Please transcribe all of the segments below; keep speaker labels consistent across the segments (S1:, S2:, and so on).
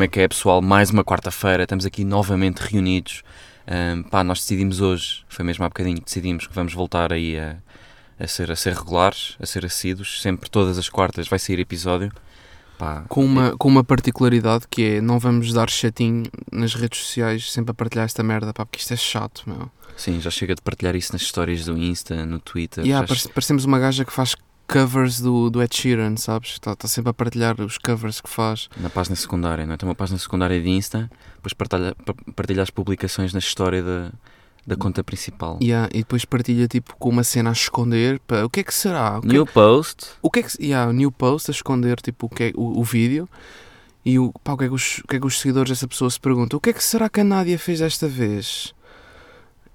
S1: Como é que é, pessoal? Mais uma quarta-feira, estamos aqui novamente reunidos. Ahm, pá, nós decidimos hoje, foi mesmo há bocadinho, decidimos que vamos voltar aí a, a, ser, a ser regulares, a ser assíduos. Sempre, todas as quartas, vai sair episódio. Pá,
S2: Com uma, com uma particularidade que é não vamos dar chatinho nas redes sociais sempre a partilhar esta merda, pá, porque isto é chato, meu.
S1: sim, já chega de partilhar isso nas histórias do Insta, no Twitter.
S2: Yeah,
S1: já
S2: parece- parecemos uma gaja que faz covers do, do Ed Sheeran, sabes? Está tá sempre a partilhar os covers que faz.
S1: Na página secundária, não é? Tem uma página secundária de Insta, depois partilha, pa- partilha as publicações na história da, da conta principal.
S2: Yeah, e depois partilha tipo com uma cena a esconder. Pá, o que é que será? O que,
S1: New post,
S2: o que é que yeah, new post a esconder tipo, o, que é, o, o vídeo. E o, pá, o, que é que os, o que é que os seguidores dessa pessoa se perguntam? O que é que será que a Nádia fez desta vez?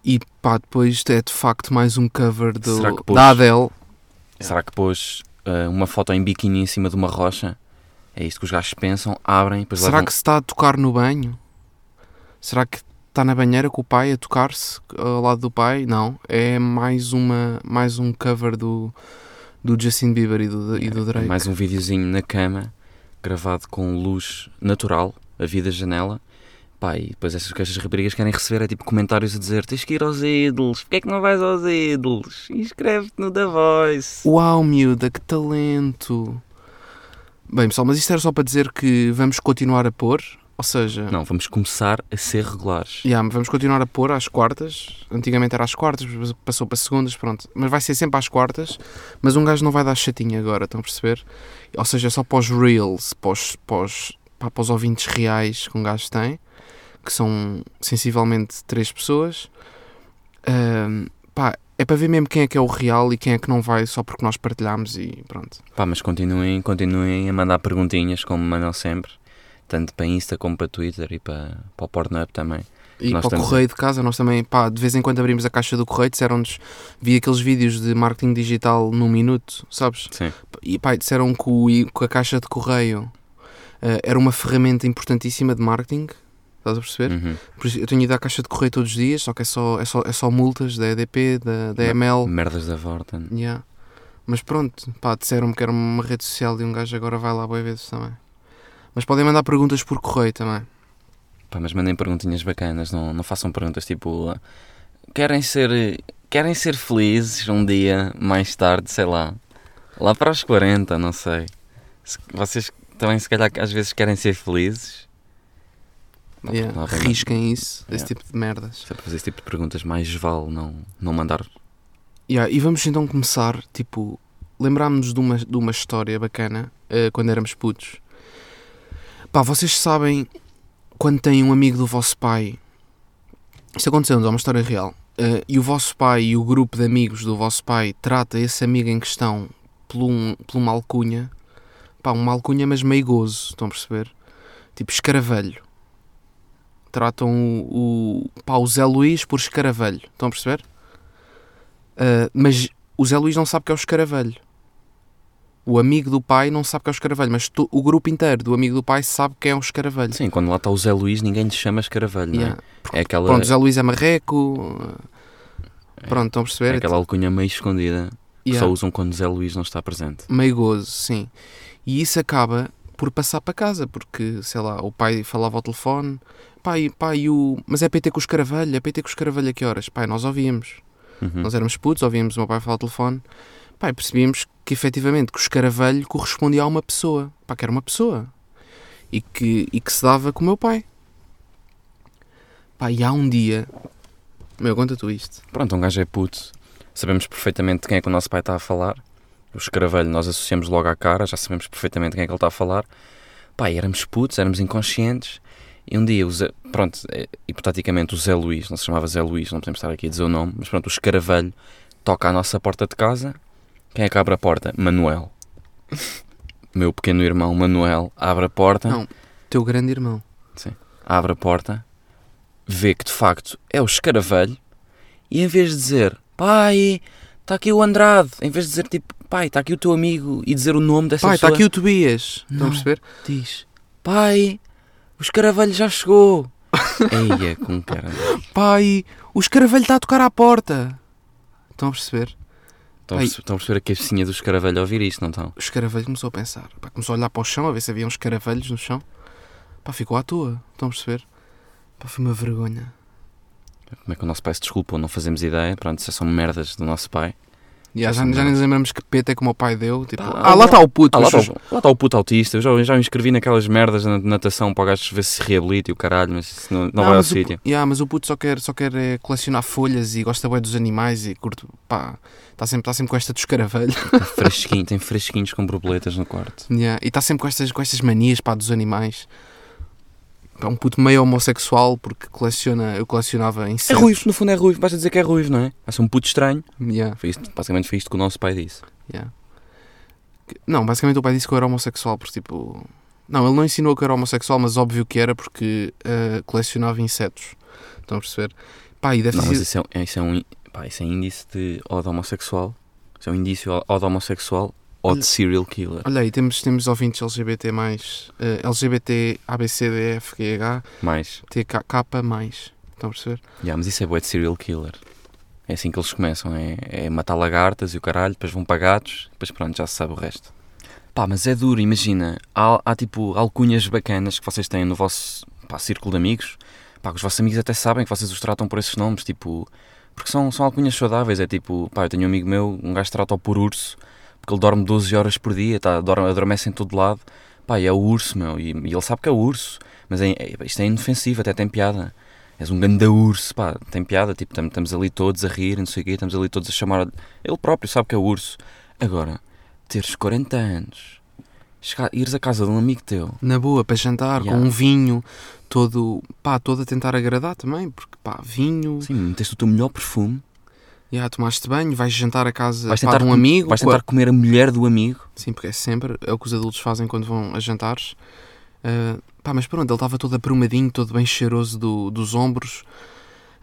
S2: E pá, depois é de facto mais um cover do, da Adele.
S1: Será que pôs ah, uma foto em biquíni em cima de uma rocha? É isto que os gajos pensam, abrem, depois
S2: Será
S1: levam...
S2: que se está a tocar no banho? Será que está na banheira com o pai a tocar-se ao lado do pai? Não, é mais, uma, mais um cover do, do Justin Bieber e do, e do Drake.
S1: Mais um videozinho na cama, gravado com luz natural, a vida janela. Pá, e depois essas, essas raparigas querem receber é tipo comentários a dizer tens que ir aos ídolos, porque é que não vais aos ídolos? Inscreve-te no The Voice.
S2: Uau, miúda, que talento! Bem, pessoal, mas isto era só para dizer que vamos continuar a pôr, ou seja,
S1: Não, vamos começar a ser regulares.
S2: yeah, vamos continuar a pôr às quartas. Antigamente era às quartas, passou para segundas, pronto. Mas vai ser sempre às quartas. Mas um gajo não vai dar chatinho agora, estão a perceber? Ou seja, é só para os reels, para os, para os, para os ouvintes reais que um gajo tem, que são sensivelmente três pessoas. Pá, é para ver mesmo quem é que é o real e quem é que não vai só porque nós partilhamos e pronto.
S1: Pá, mas continuem, continuem a mandar perguntinhas como mandam sempre, tanto para Insta como para Twitter e para, para o Pornhub também.
S2: E
S1: Nós
S2: para o
S1: temos-
S2: correio de casa, nós também, pá, de vez em quando abrimos a caixa do correio, disseram-nos, vi aqueles vídeos de marketing digital num minuto, sabes?
S1: Sim.
S2: E pá, disseram que, o, que a caixa de correio eh, era uma ferramenta importantíssima de marketing, estás a perceber?
S1: Uhum.
S2: Por isso, eu tenho ido à caixa de correio todos os dias, só que é só, é só, é só multas da EDP, da, da ML.
S1: Merdas da Vorten.
S2: Yeah. Mas pronto, pá, disseram-me que era uma rede social e um gajo agora vai lá boas vezes também. Mas podem mandar perguntas por correio também.
S1: Pá, mas mandem perguntinhas bacanas, não, não façam perguntas tipo querem ser querem ser felizes um dia mais tarde, sei lá, lá para os 40, não sei. Se- vocês também se calhar às vezes querem ser felizes. Não,
S2: Yeah. Risquem isso, esse
S1: Yeah.
S2: tipo de merdas.
S1: Se é para fazer esse tipo de perguntas, mais vale não, não mandar.
S2: Yeah, e vamos então começar, tipo, lembrámos-nos de uma, de uma história bacana eh, quando éramos putos. Pá, vocês sabem quando têm um amigo do vosso pai. Isto aconteceu-nos, é uma história real. eh, e o vosso pai e o grupo de amigos do vosso pai trata esse amigo em questão por, um, por uma alcunha. Pá, uma alcunha, mas meio gozo, estão a perceber? Tipo, escaravelho. Tratam o, o, pá, o Zé Luís por escaravelho, estão a perceber? Uh, mas o Zé Luís não sabe que é o escaravelho. O amigo do pai não sabe que é o escaravelho, mas tu- o grupo inteiro do amigo do pai sabe que é um escaravelho.
S1: Sim, quando lá está o Zé Luís, ninguém lhe chama escaravelho, não é?
S2: Yeah.
S1: É aquela,
S2: Pronto, o Zé Luís é marreco. uh, Pronto, estão a perceber?
S1: é aquela alcunha meio escondida que
S2: Yeah.
S1: só usam quando Zé Luís não está presente.
S2: Meio gozo, sim. E isso acaba por passar para casa, porque, sei lá, o pai falava ao telefone, pai, pai, o... mas é PT com o escaravelho, é PT com o escaravelho a que horas? Pai, nós ouvíamos.
S1: Uhum.
S2: Nós éramos putos, ouvíamos o meu pai falar ao telefone, e percebíamos que efetivamente que o escaravelho correspondia a uma pessoa, pá, que era uma pessoa, e que, e que se dava com o meu pai. Pá, e há um dia, meu, conta tu isto.
S1: Pronto, um gajo é puto, sabemos perfeitamente de quem é que o nosso pai está a falar. O escaravelho nós associamos logo à cara, já sabemos perfeitamente quem é que ele está a falar. Pá, éramos putos, éramos inconscientes. E um dia, o Zé, pronto, é, hipoteticamente o Zé Luís, não se chamava Zé Luís, não podemos estar aqui a dizer o nome, mas pronto, o escaravelho toca à nossa porta de casa. Quem é que abre a porta? Manuel. Meu pequeno irmão Manuel abre a porta.
S2: Não. Teu grande irmão.
S1: abre a porta, vê que de facto é o escaravelho e em vez de dizer pai, está aqui o Andrade. Em vez de dizer tipo, pai, está aqui o teu amigo e dizer o nome dessa
S2: Pai, está
S1: pessoa.
S2: aqui o Tobias. Estão
S1: Não.
S2: a perceber?
S1: Diz, pai, o escaravelho já chegou. Eia, com cara.
S2: Pai, o escaravelho está a tocar à porta. Estão a perceber?
S1: Estão estão a perceber a cabecinha do escaravelho a ouvir isto, não estão?
S2: O escaravelho começou a pensar. Pá, começou a olhar para o chão, a ver se havia uns escaravelhos no chão. Pá, ficou à toa. Estão a perceber? Pá, foi uma vergonha.
S1: Como é que o nosso pai se desculpou? Não fazemos ideia. Pronto, isso são merdas do nosso pai.
S2: E já,
S1: Essa
S2: já nem lembramos que peta é como o pai deu. Tipo,
S1: Tá,
S2: ah, lá está o puto.
S1: Ah, lá está o- está o puto autista. Eu já, já me inscrevi naquelas merdas na natação para o gajo ver se reabilita e o caralho, mas isso não, não vai ao sítio.
S2: yeah, mas o puto só quer, só quer é, colecionar folhas e gosta bem dos animais e curto. Pá, está sempre, tá sempre com esta do escaravelho.
S1: Tem fresquinho, tem fresquinhos com borboletas no quarto.
S2: Yeah, E está sempre com estas, com estas manias pá, dos animais. É um puto meio homossexual porque coleciona, eu colecionava
S1: É
S2: insetos.
S1: ruivo, no fundo é ruivo. Basta dizer que é ruivo, não é? Vai ser um puto estranho.
S2: Yeah,
S1: Foi isto, basicamente foi isto que o nosso pai disse.
S2: yeah. Não, basicamente o pai disse que eu era homossexual porque tipo. Não, ele não ensinou que eu era homossexual, mas óbvio que era porque eh, colecionava insetos. Estão a perceber? Pá, e deve
S1: Não, mas isso é, isso é um pá, isso é índice de ou de homossexual. Isso é um indício ou de homossexual ou
S2: Olha-
S1: de serial killer.
S2: Olha aí, temos, temos ouvintes LGBT mais. eh, LGBT ABCDFGH
S1: Mais.
S2: TK mais. Estão a perceber?
S1: Yeah, mas isso é bué de serial killer. É assim que eles começam, é, é matar lagartas e o caralho, depois vão para gatos, depois pronto, já se sabe o resto. Pá, mas é duro, imagina, há, há tipo alcunhas bacanas que vocês têm no vosso pá, círculo de amigos, pá, que os vossos amigos até sabem que vocês os tratam por esses nomes, tipo, porque são, são alcunhas saudáveis, é tipo, pá, eu tenho um amigo meu, um gajo trata-o por urso, porque ele dorme 12 horas por dia, tá, dorme, adormece em todo lado, pá, é o urso, meu, e, e ele sabe que é o urso, mas é, é- isto é inofensivo, até tem piada. És um ganda urso, pá, tem piada, tipo, tam- estamos ali todos a rir, não sei o quê, estamos ali todos a chamar. Ele próprio sabe que é o urso. Agora, teres 40 anos, chegar, ires à casa de um amigo teu,
S2: Na boa, para jantar,
S1: Yeah.
S2: com um vinho, todo. pá, todo a tentar agradar também, porque pá, vinho.
S1: sim, meteste o teu melhor perfume,
S2: Yeah, tomaste banho, vais jantar a casa
S1: vais tentar,
S2: de um amigo.
S1: vais tentar comer a mulher do amigo.
S2: Sim, porque é sempre é o que os adultos fazem quando vão a jantares. Ah, pá, mas pronto, ele estava todo aprumadinho, todo bem cheiroso do- dos ombros,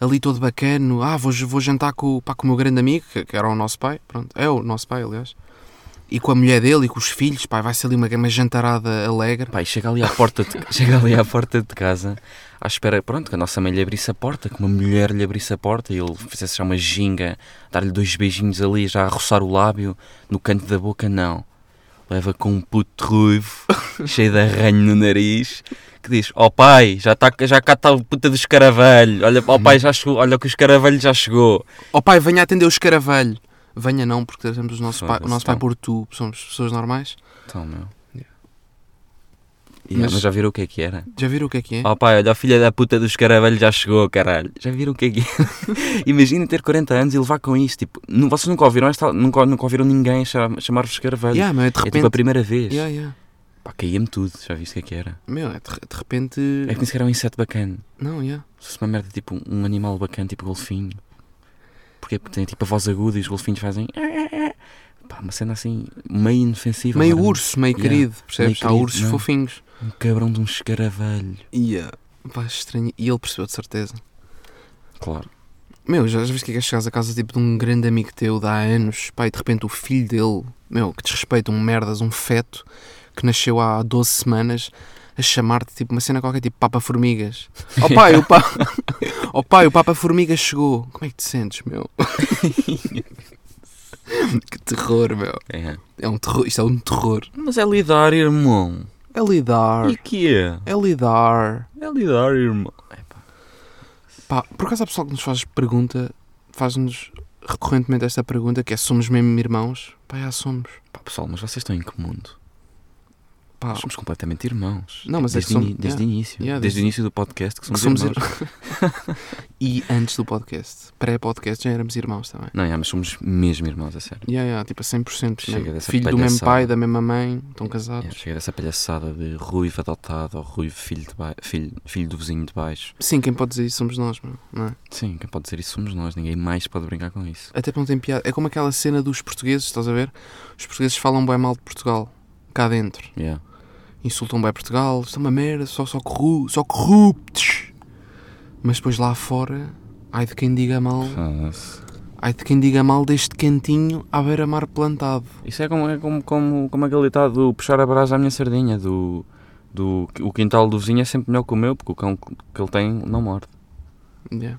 S2: ali todo bacano. Ah, vou, vou jantar com, pá, com o meu grande amigo, que, que era o nosso pai, pronto, é o nosso pai, aliás. E com a mulher dele e com os filhos, pá, vai ser ali uma, uma jantarada alegre.
S1: Pá, e chega ali à porta de, chega ali à porta de casa, à espera, pronto, que a nossa mãe lhe abrisse a porta, que uma mulher lhe abrisse a porta e ele fizesse já uma ginga, dar-lhe dois beijinhos ali, já a roçar o lábio no canto da boca, não. Leva com um puto ruivo, cheio de arranho no nariz, que diz: Ó pai, já, tá, já cá está o puta do escaravelho, olha, ó pai, já chegou, olha que o escaravelho já chegou.
S2: Ó pai, venha atender o escaravelho. Venha não, porque temos o nosso pai, o nosso pai por tu, somos pessoas normais.
S1: Então, meu.
S2: Yeah.
S1: Yeah,
S2: Mas-
S1: mas já viram o que é que era?
S2: Já viram o que é que é?
S1: Oh pai, olha a filha da puta do escaravelho já chegou, caralho. Já viram o que é que é? Imagina ter 40 anos e levar com isto. Tipo, nu- vocês nunca ouviram esta, nunca, nunca ouviram ninguém cham- chamar-vos escaravelho.
S2: Yeah, meu, é de
S1: é
S2: repente.
S1: tipo a primeira vez.
S2: Yeah, yeah.
S1: Pá, caía-me tudo. Já viste o que é que era?
S2: Meu, é de, de repente.
S1: É que nem sequer era um inseto bacana.
S2: Não, yeah.
S1: Se fosse uma merda tipo um animal bacana, tipo golfinho. Porquê? Porque tem tipo a voz aguda e os golfinhos fazem. Pá, uma cena assim, meio inofensiva.
S2: Meio
S1: agora,
S2: urso, meio
S1: Yeah.
S2: querido, percebes?
S1: Meio
S2: Há
S1: querido,
S2: ursos
S1: não.
S2: fofinhos.
S1: Um cabrão de um escaravelho.
S2: Yeah. Pá, estranho. E ele percebeu de certeza.
S1: Claro.
S2: Meu, já, já viste que é que é chegares a casa tipo de um grande amigo teu de há anos, pá, e de repente o filho dele, meu, que desrespeita um merdas, um feto, que nasceu há 12 semanas, a chamar-te tipo uma cena qualquer, tipo Papa Formigas. Ó pai, o Papa... oh, pai, o Papa Formigas chegou. Como é que te sentes, meu? que terror, meu.
S1: É.
S2: É um terror, isto é um terror.
S1: Mas é lidar, irmão.
S2: É lidar.
S1: E que é?
S2: É lidar.
S1: É lidar, irmão.
S2: Pá, por acaso há pessoal que nos faz pergunta, faz-nos recorrentemente esta pergunta, que é somos mesmo irmãos? Pá, já somos.
S1: Pá, pessoal, mas vocês estão em que mundo?
S2: Pá,
S1: somos completamente irmãos.
S2: Não, mas é
S1: desde,
S2: que
S1: ini-
S2: somos-
S1: desde o
S2: yeah.
S1: início.
S2: Yeah,
S1: desde
S2: desde-
S1: o início do podcast que
S2: que
S1: somos,
S2: somos
S1: irmãos.
S2: e antes do podcast, pré-podcast, já éramos irmãos também.
S1: Não, yeah, mas somos mesmo irmãos, a sério.
S2: Yeah, yeah, tipo a 100%.
S1: Chega dessa
S2: Filho do mesmo
S1: palhaçada.
S2: pai, da mesma mãe, estão casados.
S1: Yeah, chega dessa palhaçada de ruivo adotado ou ruivo filho, de ba... filho, filho do vizinho de baixo.
S2: Sim, quem pode dizer isso somos nós, meu, não é?
S1: Sim, quem pode dizer isso somos nós. Ninguém mais pode brincar com isso.
S2: Até porque não tem piada. É como aquela cena dos portugueses, estás a ver? Os portugueses falam bem mal de Portugal, cá dentro.
S1: Yeah.
S2: Insultam bem Portugal, isto é uma merda, só, só, corru só corruptos. Mas depois lá fora, ai de quem diga mal. Ai de quem diga mal deste cantinho à beira-mar plantado.
S1: Isso é como, é como, como, como aquele ditado do puxar a brasa à minha sardinha, do, do o quintal do vizinho é sempre melhor que o meu, porque o cão que ele tem não morde.
S2: Yeah.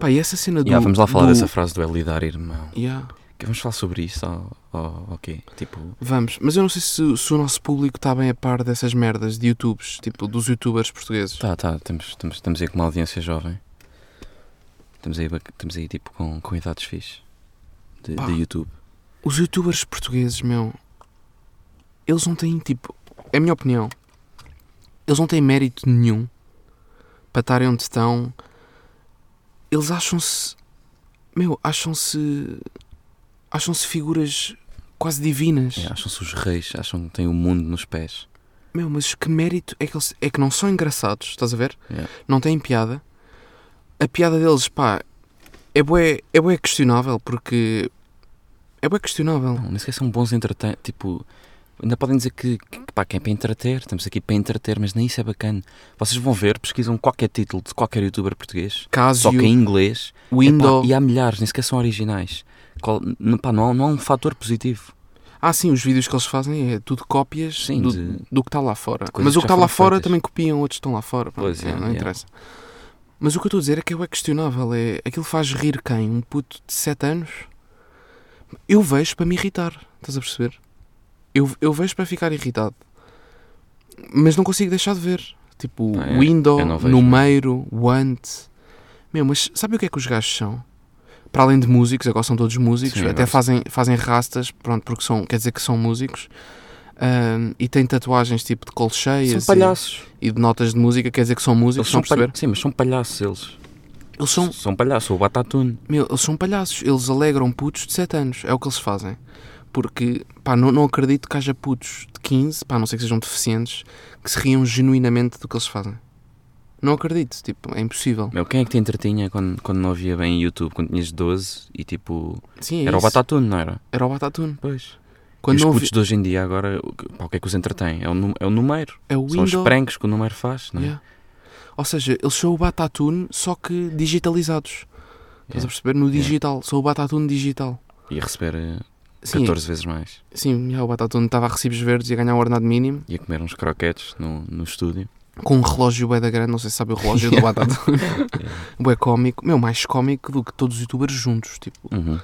S2: Pá, e essa cena do.
S1: Yeah, vamos lá falar
S2: do-
S1: dessa frase do é lidar, irmão.
S2: Yeah.
S1: Vamos falar sobre isso ou, ou, quê? Tipo,
S2: Vamos, mas eu não sei se, se o nosso público está bem a par dessas merdas de YouTubes, tipo dos YouTubers portugueses.
S1: tá, tá, estamos, estamos, estamos aí com uma audiência jovem. Estamos aí, estamos aí tipo com, com idades fixe de,
S2: Pá.
S1: de YouTube.
S2: Os YouTubers portugueses, meu, eles não têm tipo. É a minha opinião. Eles não têm mérito nenhum para estarem onde estão. Eles acham-se. Meu, acham-se. Acham-se figuras quase divinas.
S1: É, Acham-se os reis, acham que têm o mundo nos pés.
S2: Meu, mas que mérito é que eles. É que não são engraçados, estás a ver?
S1: Yeah.
S2: Não têm piada. A piada deles, pá, é bué, é bué questionável porque. É bué questionável.
S1: Não, nem sequer são bons entreter. Tipo, ainda podem dizer que, que, pá, que é para entreter, estamos aqui para entreter, mas nem isso é bacana. Vocês vão ver, pesquisam qualquer título de qualquer youtuber português,
S2: Caso
S1: só que em inglês, e há milhares, nem sequer são originais. Qual, n- pá, não, há, não há um fator positivo.
S2: Ah, sim, os vídeos que eles fazem é tudo cópias
S1: Sim,
S2: do,
S1: de-
S2: do que está lá fora. Mas o
S1: que
S2: está lá fora
S1: feitas.
S2: também copiam, outros estão lá fora. Pronto,
S1: Pois é,
S2: é, não
S1: yeah.
S2: interessa. Mas o que eu estou a dizer é que é questionável. É, aquilo faz rir quem? Um puto de 7 anos? Eu vejo para me irritar. Estás a perceber? Eu, eu vejo para ficar irritado. Mas não consigo deixar de ver. Tipo,
S1: Ah, é?
S2: window,
S1: não vejo
S2: número, want. Meu, mas sabe o que é que os gajos são? Para além de músicos, agora são todos músicos,
S1: Sim,
S2: até
S1: agora
S2: fazem, fazem rastas, pronto, porque são, quer dizer que são músicos. Ahm, e têm tatuagens tipo de colcheias
S1: São palhaços.
S2: e, e de notas de música, quer dizer que são músicos,
S1: Eles são Sim, mas são palhaços eles.
S2: Eles são,
S1: São palhaços, o Batatune.
S2: meu, eles são palhaços, eles alegram putos de 7 anos, é o que eles fazem. Porque, pá, não, não acredito que haja putos de 15, pá, a não sei que sejam deficientes, que se riam genuinamente do que eles fazem. Não acredito, tipo, é impossível.
S1: Meu, quem é que te entretinha quando, quando não havia bem YouTube, quando tinhas 12 e tipo.
S2: Sim, é
S1: era o
S2: isso.
S1: Batatune, não era?
S2: Era o Batatune.
S1: Pois.
S2: Quando
S1: e os putos de hoje em dia agora, o pá, o que é que os entretém? É o, é o número.
S2: É o
S1: São os pranks que o número faz, não é?
S2: Yeah. Ou seja, eles são o Batatune, só que digitalizados. Estás a
S1: Yeah.
S2: perceber? No
S1: Yeah.
S2: digital. Sou o Batatune digital.
S1: E a receber eh,
S2: Sim,
S1: 14 vezes mais.
S2: sim yeah, o Batatune estava a recibos verdes e a ganhar o ordenado mínimo
S1: E a comer uns croquetes no, no estúdio.
S2: Com um relógio bué da grande. Não sei se sabe o relógio do Batatune. bué cómico. Meu, mais cómico do que todos os youtubers juntos. Tipo.
S1: Uhum.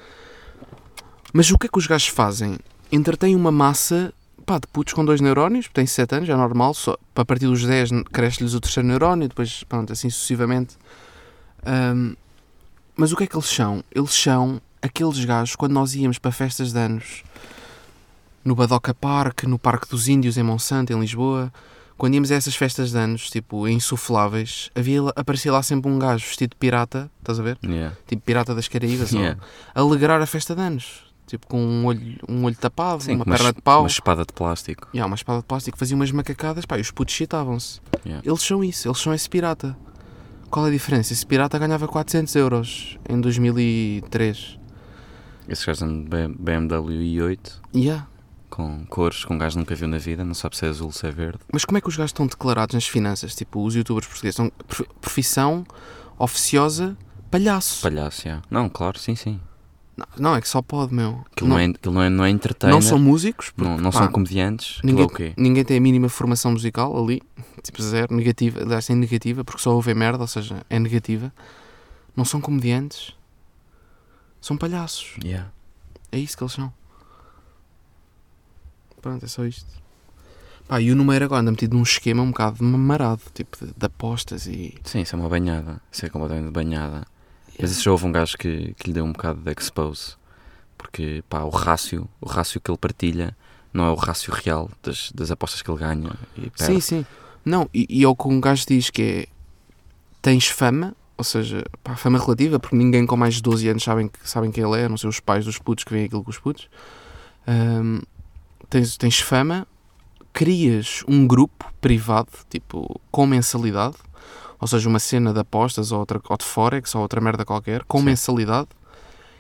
S2: Mas o que é que os gajos fazem? Entretêm uma massa pá, de putos com dois neurónios, têm 7 anos, é normal, só, a partir dos 10 cresce-lhes o terceiro neurónio, depois, pronto, assim sucessivamente. Ahm, mas o que é que eles são? Eles são aqueles gajos, quando nós íamos para festas de anos, no Badoca Park, no Parque dos Índios, em Monsanto, em Lisboa, quando íamos a essas festas de anos, tipo, insufláveis, havia, aparecia lá sempre um gajo vestido de pirata, estás a ver?
S1: Yeah.
S2: Tipo, pirata das Caraíbas,
S1: Yeah.
S2: alegrar a festa de anos. Tipo, com um olho, um olho tapado,
S1: Sim,
S2: uma
S1: uma,
S2: perna de pau.
S1: uma espada de plástico.
S2: Há uma espada de plástico, fazia umas macacadas, pá, e os putos chitavam-se.
S1: Yeah.
S2: Eles são isso, eles são esse pirata. Qual é a diferença? Esse pirata ganhava 400 euros em 2003.
S1: Esses gajos andam de B- BMW i8
S2: Yeah.
S1: Com cores que um gajo nunca viu na vida, não sabe se é azul ou se é verde.
S2: Mas como é que os gajos estão declarados nas finanças? Tipo, os youtubers portugueses são prof- profissão oficiosa palhaço.
S1: Palhaço, yeah. Não, claro, sim, sim.
S2: Não, não, é que só pode, meu.
S1: Aquilo não, é, aquilo não é, não é entertainer,
S2: não são músicos, porque,
S1: não, não
S2: pá,
S1: são comediantes.
S2: Ninguém,
S1: é
S2: ninguém tem a mínima formação musical ali, tipo zero, negativa, aliás, é negativa, porque só ouvem merda, ou seja, é negativa. Não são comediantes, são palhaços.
S1: Yeah.
S2: É isso que eles são. Pronto, é só isto. Pá, e o número agora anda metido num esquema um bocado marado, tipo de, de apostas e.
S1: Sim, isso é uma banhada. Isso é completamente banhada. Mas isso já houve um gajo que, que lhe deu um bocado de expose. Porque, pá, o rácio, o rácio que ele partilha não é o rácio real das, das apostas que ele ganha.
S2: Sim, sim. Não, e, e é o que um gajo diz que é. Tens fama, ou seja, pá, fama relativa, porque ninguém com mais de 12 anos sabem, sabem quem ele é, a não ser os pais dos putos que veem aquilo com os putos. Ahm, tens, tens fama, crias um grupo privado, tipo, com mensalidade, ou seja, uma cena de apostas ou, outra, ou de Forex ou outra merda qualquer, com
S1: Sim.
S2: mensalidade,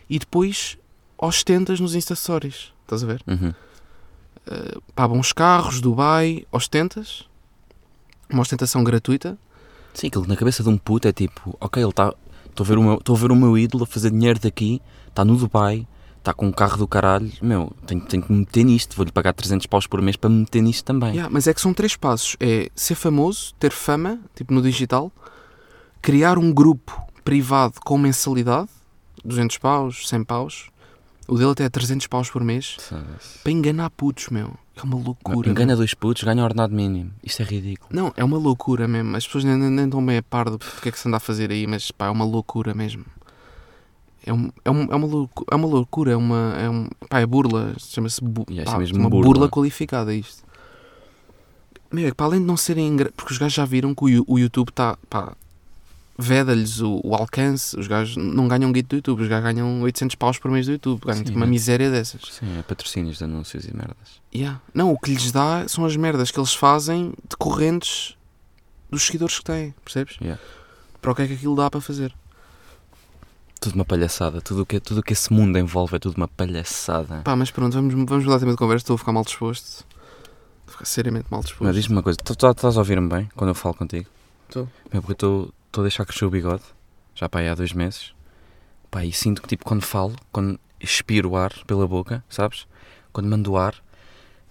S2: e depois ostentas nos Insta Stories. Estás a ver?
S1: Uhum.
S2: pá, bons carros, Dubai, ostentas, uma ostentação gratuita.
S1: Sim, aquilo na cabeça de um puto é tipo, ok, ele está Estou a, ver o meu- estou a ver o meu ídolo a fazer dinheiro daqui, está no Dubai, está com um carro do caralho. Meu, tenho, tenho que me meter nisto. Vou-lhe pagar 300 paus por mês para me meter nisto também.
S2: Yeah, mas é que são três passos. É ser famoso, ter fama, tipo no digital, criar um grupo privado com mensalidade, 200 paus, 100 paus. O dele até é 300 paus por mês. Para enganar putos, meu. É uma loucura.
S1: Engana
S2: meu.
S1: dois putos, ganha ordenado mínimo. Isto é ridículo.
S2: Não, é uma loucura mesmo. As pessoas nem, nem, nem estão bem a par do que é que se anda a fazer aí, mas pá, é uma loucura mesmo. É, um, é, um, é, uma, loucu- é uma loucura, é uma. É um, pá, é burla. Chama-se bu
S1: Yeah,
S2: pá,
S1: isso é mesmo
S2: uma
S1: burla.
S2: burla. qualificada. Isto. Meu, é para além de não serem. engra- Porque os gajos já viram que o, o YouTube está. pá, veda-lhes o, o alcance. Os gajos não ganham guito do YouTube. Os gajos ganham 800 paus por mês do YouTube. Ganham
S1: Sim,
S2: tipo uma
S1: é.
S2: miséria dessas.
S1: Sim, é patrocínios de anúncios e merdas.
S2: Yeah. Não, o que lhes dá são as merdas que eles fazem decorrentes dos seguidores que têm, percebes?
S1: Yeah.
S2: Para o que é que aquilo dá para fazer?
S1: Tudo uma palhaçada. Tudo o que, tudo o que esse mundo envolve é tudo uma palhaçada.
S2: Pá, mas pronto, vamos, vamos mudar de tema de conversa, estou a ficar mal disposto. Estou a ficar seriamente mal disposto.
S1: Mas diz-me uma coisa, tu, tu estás a ouvir-me bem quando eu falo contigo?
S2: Estou.
S1: Meu, porque eu estou- a deixar crescer o bigode, já pá, aí há dois meses. Pá, e sinto que tipo quando falo, quando expiro o ar pela boca, sabes? Quando mando o ar,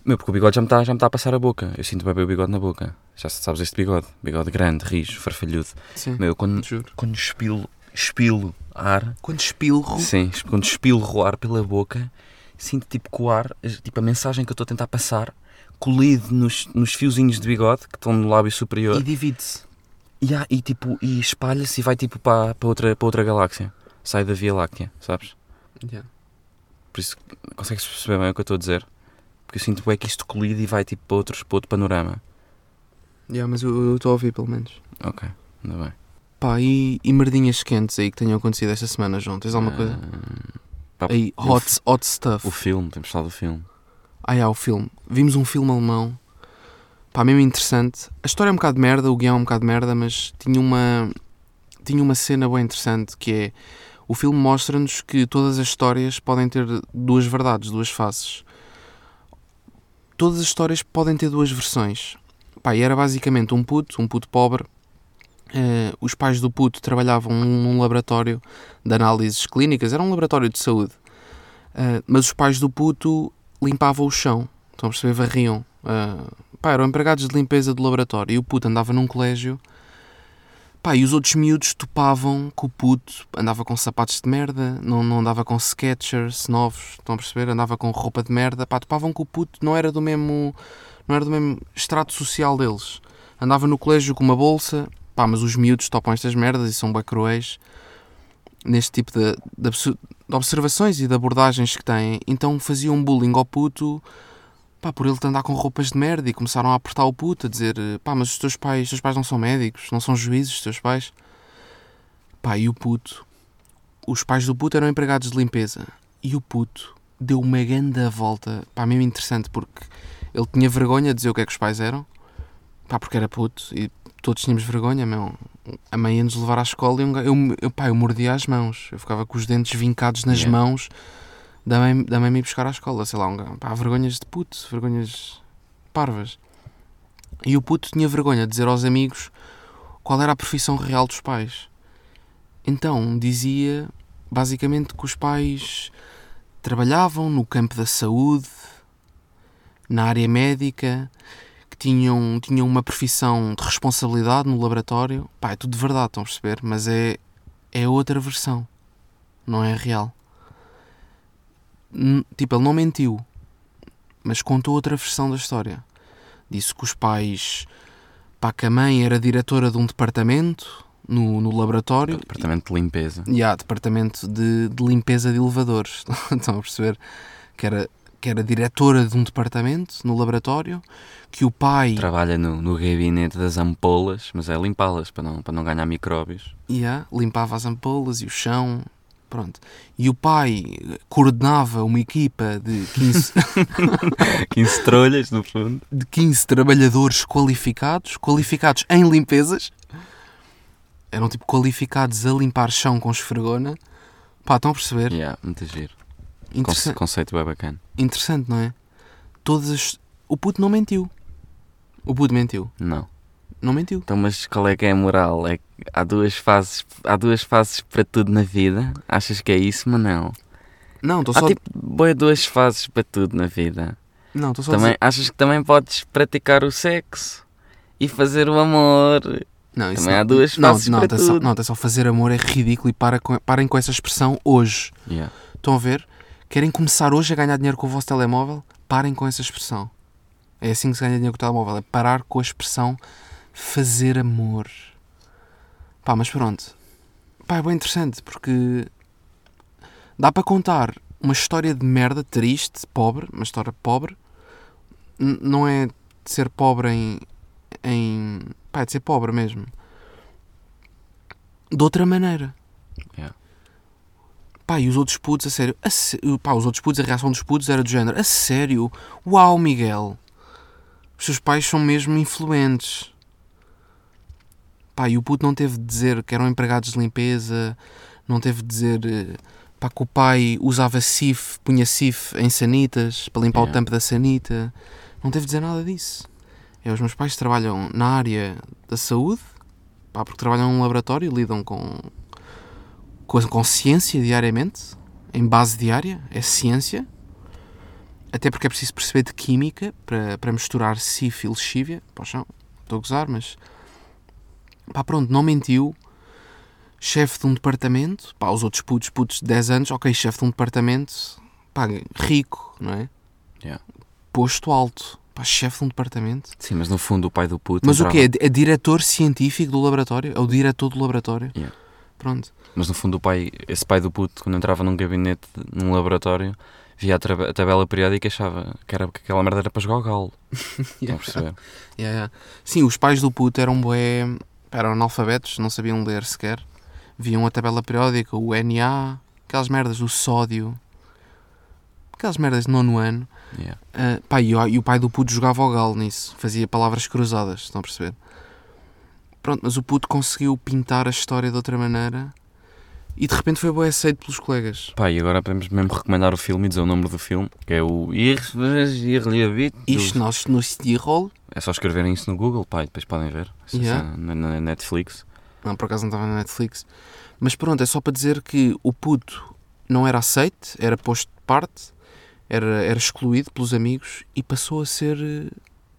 S1: meu, porque o bigode já me está já me tá a passar a boca. Eu sinto bem o bigode na boca. Já sabes este bigode, bigode grande, rijo, farfalhudo.
S2: Sim,
S1: Meu, quando,
S2: juro.
S1: quando expilo, expilo ar,
S2: Quando espilro,
S1: Sim, quando espilro ar pela boca, sinto tipo que o ar, tipo a mensagem que eu estou a tentar passar, colido nos, nos fiozinhos de bigode que estão no lábio superior
S2: e divide-se.
S1: e, há- e, tipo, e espalha-se e vai tipo para, para, outra, para outra galáxia. Sai da Via Láctea, sabes?
S2: Yeah.
S1: Por isso consegues perceber bem o que eu estou a dizer? Porque eu sinto bem que isto colide e vai tipo para, outros, para outro panorama.
S2: Yeah, mas eu estou a ouvir pelo menos.
S1: Ok, ainda bem.
S2: Pá, e, e merdinhas quentes aí que tenham acontecido esta semana, João? Tens alguma coisa?
S1: Ah, pá,
S2: Aí,
S1: o
S2: hot, hot stuff.
S1: O filme, temos falado do filme.
S2: Ah, é, o filme. Vimos um filme alemão. Pá, mesmo interessante. A história é um bocado de merda, o guião é um bocado de merda, mas tinha uma, tinha uma cena bem interessante que é. O filme mostra-nos que todas as histórias podem ter duas verdades, duas faces. Todas as histórias podem ter duas versões. Pá, e era basicamente um puto, um puto pobre. Eh, os pais do puto trabalhavam num, laboratório de análises clínicas, era um laboratório de saúde. Eh, mas os pais do puto limpavam o chão. Estão a perceber? Varriam. Ah, pá, eram empregados de limpeza do laboratório. E o puto andava num colégio. Pá, e os outros miúdos topavam que o puto andava com sapatos de merda, não, não andava com sketchers novos, estão a perceber? Andava com roupa de merda. Pá, topavam que o puto não era do mesmo, não era do mesmo extrato social deles. Andava no colégio com uma bolsa. Pá, mas os miúdos topam estas merdas e são bem cruéis neste tipo de, de de observações e de abordagens que têm. Então faziam bullying ao puto pá, por ele andar com roupas de merda e começaram a apertar o puto, a dizer pá, mas os teus pais, os teus pais não são médicos, não são juízes, os teus pais. Pá, e o puto, os pais do puto eram empregados de limpeza e o puto deu uma grande volta, pá, mesmo interessante porque ele tinha vergonha de dizer o que é que os pais eram, pá, porque era puto e todos tínhamos vergonha, meu. A mãe ia nos levar à escola e um eu, eu, pá, eu mordia as mãos, eu ficava com os dentes vincados nas
S1: Yeah.
S2: mãos da mãe, da mãe me ir buscar à escola, sei lá, um, pá, vergonhas de puto, vergonhas parvas. E o puto tinha vergonha de dizer aos amigos qual era a profissão real dos pais. Então dizia basicamente que os pais trabalhavam no campo da saúde, na área médica, tinham, tinham uma profissão de responsabilidade no laboratório. Pá, é tudo verdade, estão a perceber? Mas é, é outra versão, não é real. Tipo, ele não mentiu, mas contou outra versão da história. Disse que os pais. Pá, que a mãe era diretora de um departamento no, no laboratório.
S1: Departamento de limpeza.
S2: E há departamento de, de limpeza de elevadores. Estão a perceber? Que era, que era diretora de um departamento no laboratório. Que o pai.
S1: Trabalha no, no gabinete das ampolas, mas é limpá-las para não, para não ganhar micróbios.
S2: Yeah, limpava as ampolas e o chão. Pronto. E o pai coordenava uma equipa de 15,
S1: 15 trolhas, no fundo.
S2: de 15 trabalhadores qualificados, qualificados em limpezas. Eram tipo qualificados a limpar chão com esfregona. Pá, estão a perceber?
S1: Yeah, muito giro.
S2: Interessa-
S1: conceito bem bacana.
S2: interessante, não é? Todas as... O puto não mentiu. O puto mentiu.
S1: Não.
S2: não mentiu.
S1: Então, mas qual é que é a moral? É que há duas fases, há duas fases para tudo na vida? Achas que é isso, Manel?
S2: Não, estou
S1: Há
S2: só.
S1: tipo boa duas fases para tudo na vida.
S2: Não, estou só
S1: Também,
S2: dizer-
S1: achas que também podes praticar o sexo e fazer o amor?
S2: Não, isso
S1: também
S2: não.
S1: há duas
S2: não,
S1: faces
S2: não,
S1: para
S2: atenção,
S1: tudo.
S2: não, atenção, fazer amor é ridículo e para com- parem com essa expressão hoje.
S1: Yeah.
S2: Estão a ver? Querem começar hoje a ganhar dinheiro com o vosso telemóvel? Parem com essa expressão. É assim que se ganha dinheiro com o telemóvel. É parar com a expressão fazer amor. Pá, mas pronto. Pá, é bem interessante porque dá para contar uma história de merda triste, pobre, uma história pobre. N- não é de ser pobre em. em pá, é de ser pobre mesmo. De outra maneira. Pá, e os outros putos, a sério, a pá, os outros putos, a reação dos putos era do género, a sério, uau, Miguel, os seus pais são mesmo influentes. Pá, e o puto não teve de dizer que eram empregados de limpeza, não teve de dizer, eh, pá, que o pai usava sif, punha sif em sanitas, para limpar o tampo da sanita, não teve de dizer nada disso. É, os meus pais trabalham na área da saúde, pá, porque trabalham num laboratório, lidam com com, com ciência diariamente, em base diária, é ciência. Até porque é preciso perceber de química para, para misturar sif e lexívia. Chão, estou a gozar, mas. Pá, pronto, não mentiu. Chefe de um departamento, pá, os outros putos, putos de 10 anos, ok, chefe de um departamento, pá, rico, não é?
S1: Yeah.
S2: Posto alto, pá, chefe de um departamento.
S1: Sim, mas no fundo o pai do puto.
S2: Mas o
S1: entrava-
S2: quê? É diretor científico do laboratório? É o diretor do laboratório?
S1: Yeah.
S2: Pronto.
S1: Mas no fundo o pai, esse pai do puto, quando entrava num gabinete, num laboratório, via a, a tabela periódica e achava que, era, que aquela merda era para jogar o galo. Estão a perceber?
S2: Yeah, yeah. Sim, os pais do puto eram bué, eram analfabetos, não sabiam ler sequer. Viam a tabela periódica, o NA, aquelas merdas do sódio, aquelas merdas de nono ano.
S1: Yeah.
S2: Ah, pá, e, o, e o pai do puto jogava ao galo nisso, fazia palavras cruzadas, estão a perceber? Pronto, mas o puto conseguiu pintar a história de outra maneira e de repente foi bem aceito pelos colegas.
S1: Pá, e agora podemos mesmo recomendar o filme e dizer o nome do filme, que é o Irreliabit.
S2: Isto nós no Tirol,
S1: É só escreverem isso no Google, pá, e depois podem ver. Isso
S2: Yeah.
S1: é na, na Netflix.
S2: Não, por acaso não estava na Netflix. Mas pronto, é só para dizer que o puto não era aceite, era posto de parte, era, era excluído pelos amigos e passou a ser eh,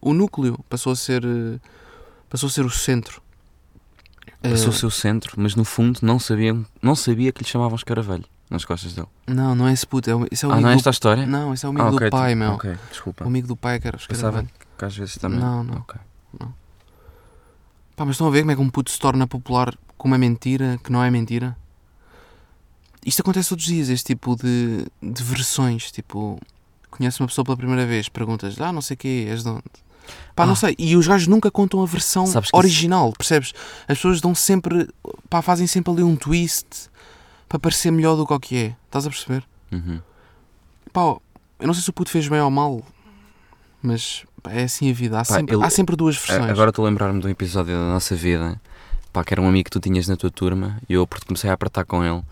S2: o núcleo, passou a ser, eh, passou a ser o centro.
S1: Passou o
S2: Eh,
S1: seu centro, mas no fundo não sabia, não sabia que lhe chamavam escaravelho nas costas dele.
S2: Não, não é esse puto, é o, esse é o
S1: ah,
S2: amigo
S1: não é
S2: do...
S1: esta a história?
S2: Não, esse é o amigo
S1: ah, ok,
S2: do pai, meu.
S1: Ok, desculpa.
S2: O amigo do pai que era o
S1: Pensava
S2: escaravelho.
S1: que às vezes também.
S2: Não, não.
S1: Ok.
S2: Pá, mas estão a ver como é que um puto se torna popular com uma mentira que não é mentira? Isto acontece todos os dias, este tipo de, de versões. Tipo, conhece uma pessoa pela primeira vez, perguntas, ah, não sei o quê, és de onde? Pá, não
S1: Ah.
S2: sei. E os gajos nunca contam a versão
S1: isso-
S2: original, percebes? As pessoas dão sempre, pá, fazem sempre ali um twist para parecer melhor do que o que é. Estás a perceber?
S1: Uhum.
S2: Pá, eu não sei se o puto fez bem ou mal, mas pá, é assim a vida. Há,
S1: Pá,
S2: sempre,
S1: ele-
S2: há sempre duas versões.
S1: Agora estou a lembrar-me de um episódio da nossa vida, pá, que era um amigo que tu tinhas na tua turma e eu porque comecei a apertar com ele,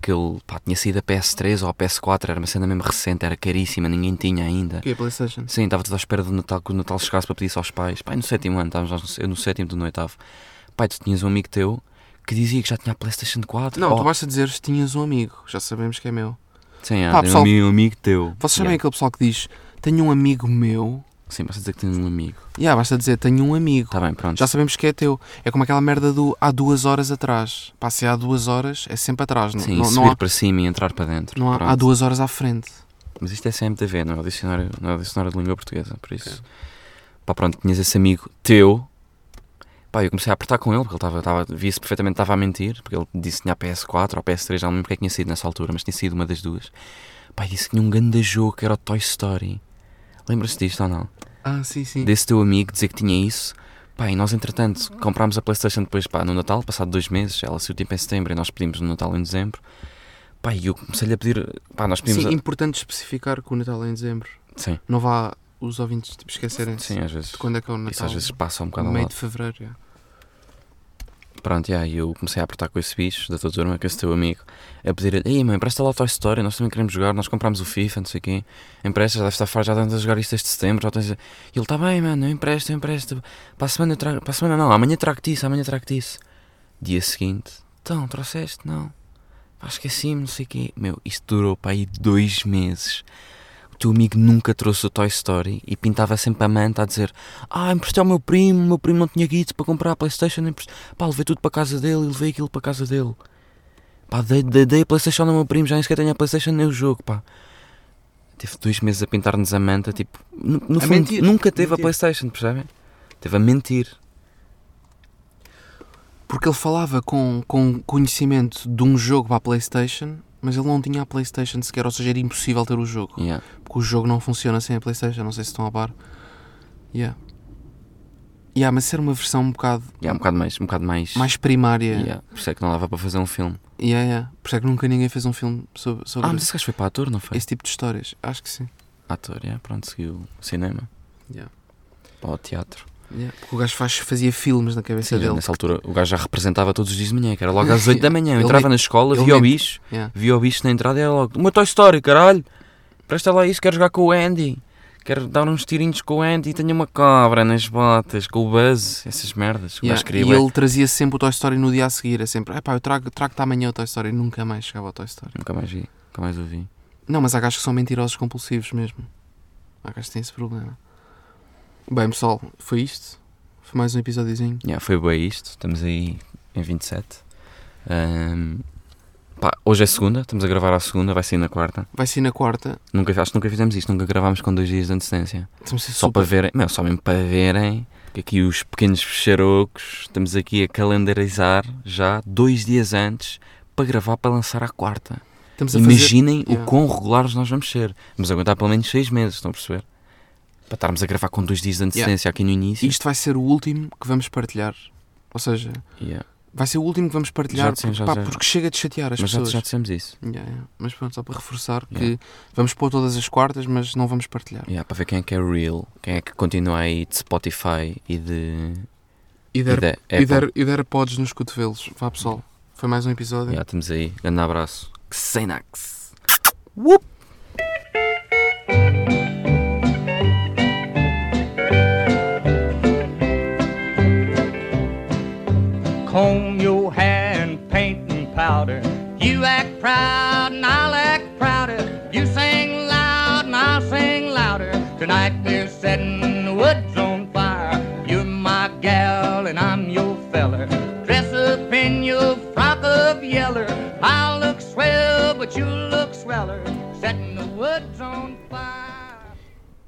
S1: porque ele pá, tinha saído a PS3 ou a PS4, era uma cena mesmo recente, era caríssima, ninguém tinha ainda.
S2: Que é Playstation?
S1: Sim, estava tudo à espera do Natal, que o Natal chegasse para pedir isso aos pais. Pai, no sétimo ano, estávamos no, no sétimo do no oitavo. Pai, tu tinhas um amigo teu que dizia que já tinha a PlayStation 4.
S2: Não,
S1: Oh,
S2: tu basta dizer se tinhas um amigo, já sabemos que é meu.
S1: Sim, é,
S2: Pá, pessoal,
S1: amigo, um amigo teu.
S2: Vocês sabem
S1: Yeah.
S2: aquele pessoal que diz tenho um amigo meu?
S1: Sim, basta dizer que tens um amigo.
S2: Yeah, basta dizer tenho um amigo.
S1: Está bem, pronto.
S2: Já sabemos que é teu. É como aquela merda do há duas horas atrás. Pá, se há duas horas, é sempre atrás. Não,
S1: Sim,
S2: não,
S1: subir
S2: não há,
S1: para cima e entrar para dentro.
S2: não há,
S1: Pronto.
S2: há duas horas à frente.
S1: Mas isto é CMTV, não é o dicionário, não é o dicionário de língua portuguesa, por isso. Pá, pronto, tinhas esse amigo teu. Pá, eu comecei a apertar com ele, porque ele estava, via-se perfeitamente que estava a mentir, porque ele disse que tinha a PS4 ou a PS3, já não lembro porque é que tinha sido nessa altura, mas tinha sido uma das duas. Pá, disse que tinha um grande jogo que era o Toy Story. Lembras-te disto ou não?
S2: Ah, sim, sim.
S1: Desse teu amigo dizer que tinha isso. Pá, e nós entretanto comprámos a Playstation depois, pá, no Natal, passado dois meses, ela saiu tipo em setembro e nós pedimos no Natal em dezembro. Pá, e eu comecei-lhe a pedir, pá, nós pedimos...
S2: Sim,
S1: a-
S2: importante especificar que o Natal é em dezembro.
S1: sim,
S2: Não vá os ouvintes tipo, esquecerem
S1: sim, às vezes.
S2: de quando é que é o Natal.
S1: Isso às vezes passa um bocado ao
S2: meio de fevereiro. já.
S1: Pronto, yeah, eu comecei a apertar com esse bicho da tua turma, com esse teu amigo, a pedir Ei, mãe, empresta lá o Toy Story, nós também queremos jogar, nós comprámos o FIFA, não sei o quê. Empresta, já deve estar farto, já estamos a jogar isto este setembro. Já tens... E ele, está bem, mano, eu empresto, eu empresto. Para a semana, eu para a semana não, amanhã trago-te isso, amanhã trago-te isso. Dia seguinte, então, trouxeste? Não. Pá, esqueci-me, não sei o quê. Meu, isto durou para aí dois meses. O teu amigo nunca trouxe o Toy Story e pintava sempre a manta a dizer Ah, emprestei ao meu primo, meu primo não tinha guides para comprar a Playstation, emprestei... pá, levei tudo para a casa dele e levei aquilo para a casa dele. Pá, dei, dei, dei a Playstation ao meu primo, já nem sequer tenho a Playstation nem o jogo, pá. Teve dois meses a pintar-nos a manta, tipo, no, no
S2: A
S1: fundo,
S2: mentir,
S1: nunca teve
S2: mentir.
S1: a Playstation, percebem? Teve a mentir.
S2: Porque ele falava com, com conhecimento de um jogo para a Playstation, mas ele não tinha a Playstation sequer, ou seja, era impossível ter o jogo.
S1: Yeah.
S2: Porque o jogo não funciona sem a Playstation, não sei se estão a par. Yeah. Yeah, mas era uma versão um bocado
S1: Yeah, um bocado mais, um bocado mais,
S2: mais primária.
S1: Yeah, por isso é que não dava para fazer um filme.
S2: Yeah, yeah. Por isso é que nunca ninguém fez um filme sobre, sobre
S1: Ah, mas esse gajo foi para ator, não foi?
S2: esse tipo de histórias. Acho que sim.
S1: Ator, yeah, pronto, seguiu o cinema,
S2: Yeah.
S1: para o teatro.
S2: Yeah. Porque o gajo faz, fazia filmes na cabeça
S1: Sim,
S2: dele.
S1: nessa altura o gajo já representava todos os dias de manhã, que era logo às 8 da manhã. Eu entrava na escola,
S2: ele
S1: via o bicho,
S2: Yeah.
S1: via o bicho na entrada e era logo: meu Toy Story, caralho! Presta lá isso, quero jogar com o Andy. Quero dar uns tirinhos com o Andy e tenho uma cobra nas botas, com o Buzz, essas merdas. O
S2: Yeah.
S1: gajo queria
S2: E ele trazia sempre o Toy Story no dia a seguir. É sempre, epá, eu trago- trago-te amanhã o Toy Story. Nunca mais chegava ao Toy Story.
S1: Nunca mais vi, nunca mais ouvi.
S2: Não, mas há gajos que são mentirosos compulsivos mesmo. Há gajos que têm esse problema. Bem, pessoal, foi isto. Foi mais um episódiozinho.
S1: Yeah, foi bem isto, estamos aí em 27. Ahm, pá, hoje é segunda, estamos a gravar à segunda, vai sair na quarta.
S2: Vai ser na quarta.
S1: Nunca, acho que nunca fizemos isto, nunca gravámos com dois dias de antecedência.
S2: Estamos a ser
S1: Só
S2: super...
S1: para verem, meu, só mesmo para verem que aqui os pequenos fecharocos, estamos aqui a calendarizar já dois dias antes para gravar para lançar à quarta.
S2: A fazer...
S1: Imaginem
S2: Yeah.
S1: o quão regulares nós vamos ser. Vamos aguentar pelo menos seis meses, estão a perceber? Para estarmos a gravar com dois dias de antecedência aqui no início.
S2: Isto vai ser o último que vamos partilhar. Ou seja,
S1: Yeah.
S2: vai ser o último que vamos partilhar
S1: Já dissemos,
S2: porque,
S1: já
S2: pá, porque chega de chatear as
S1: Mas já,
S2: pessoas.
S1: já dissemos isso.
S2: Yeah, yeah. Mas pronto, só para reforçar
S1: Yeah.
S2: que vamos pôr todas as quartas, mas não vamos partilhar.
S1: Yeah, para ver quem é que é real, quem é que continua aí de Spotify e de,
S2: E
S1: e
S2: der, e der, e der pods nos cotovelos. Vá pessoal, foi mais um episódio.
S1: Yeah, estamos aí. Grande abraço. Xenax.
S3: Comb your hair and paint and powder. You act proud and I'll act prouder. You sing loud and I'll sing louder. Tonight we're setting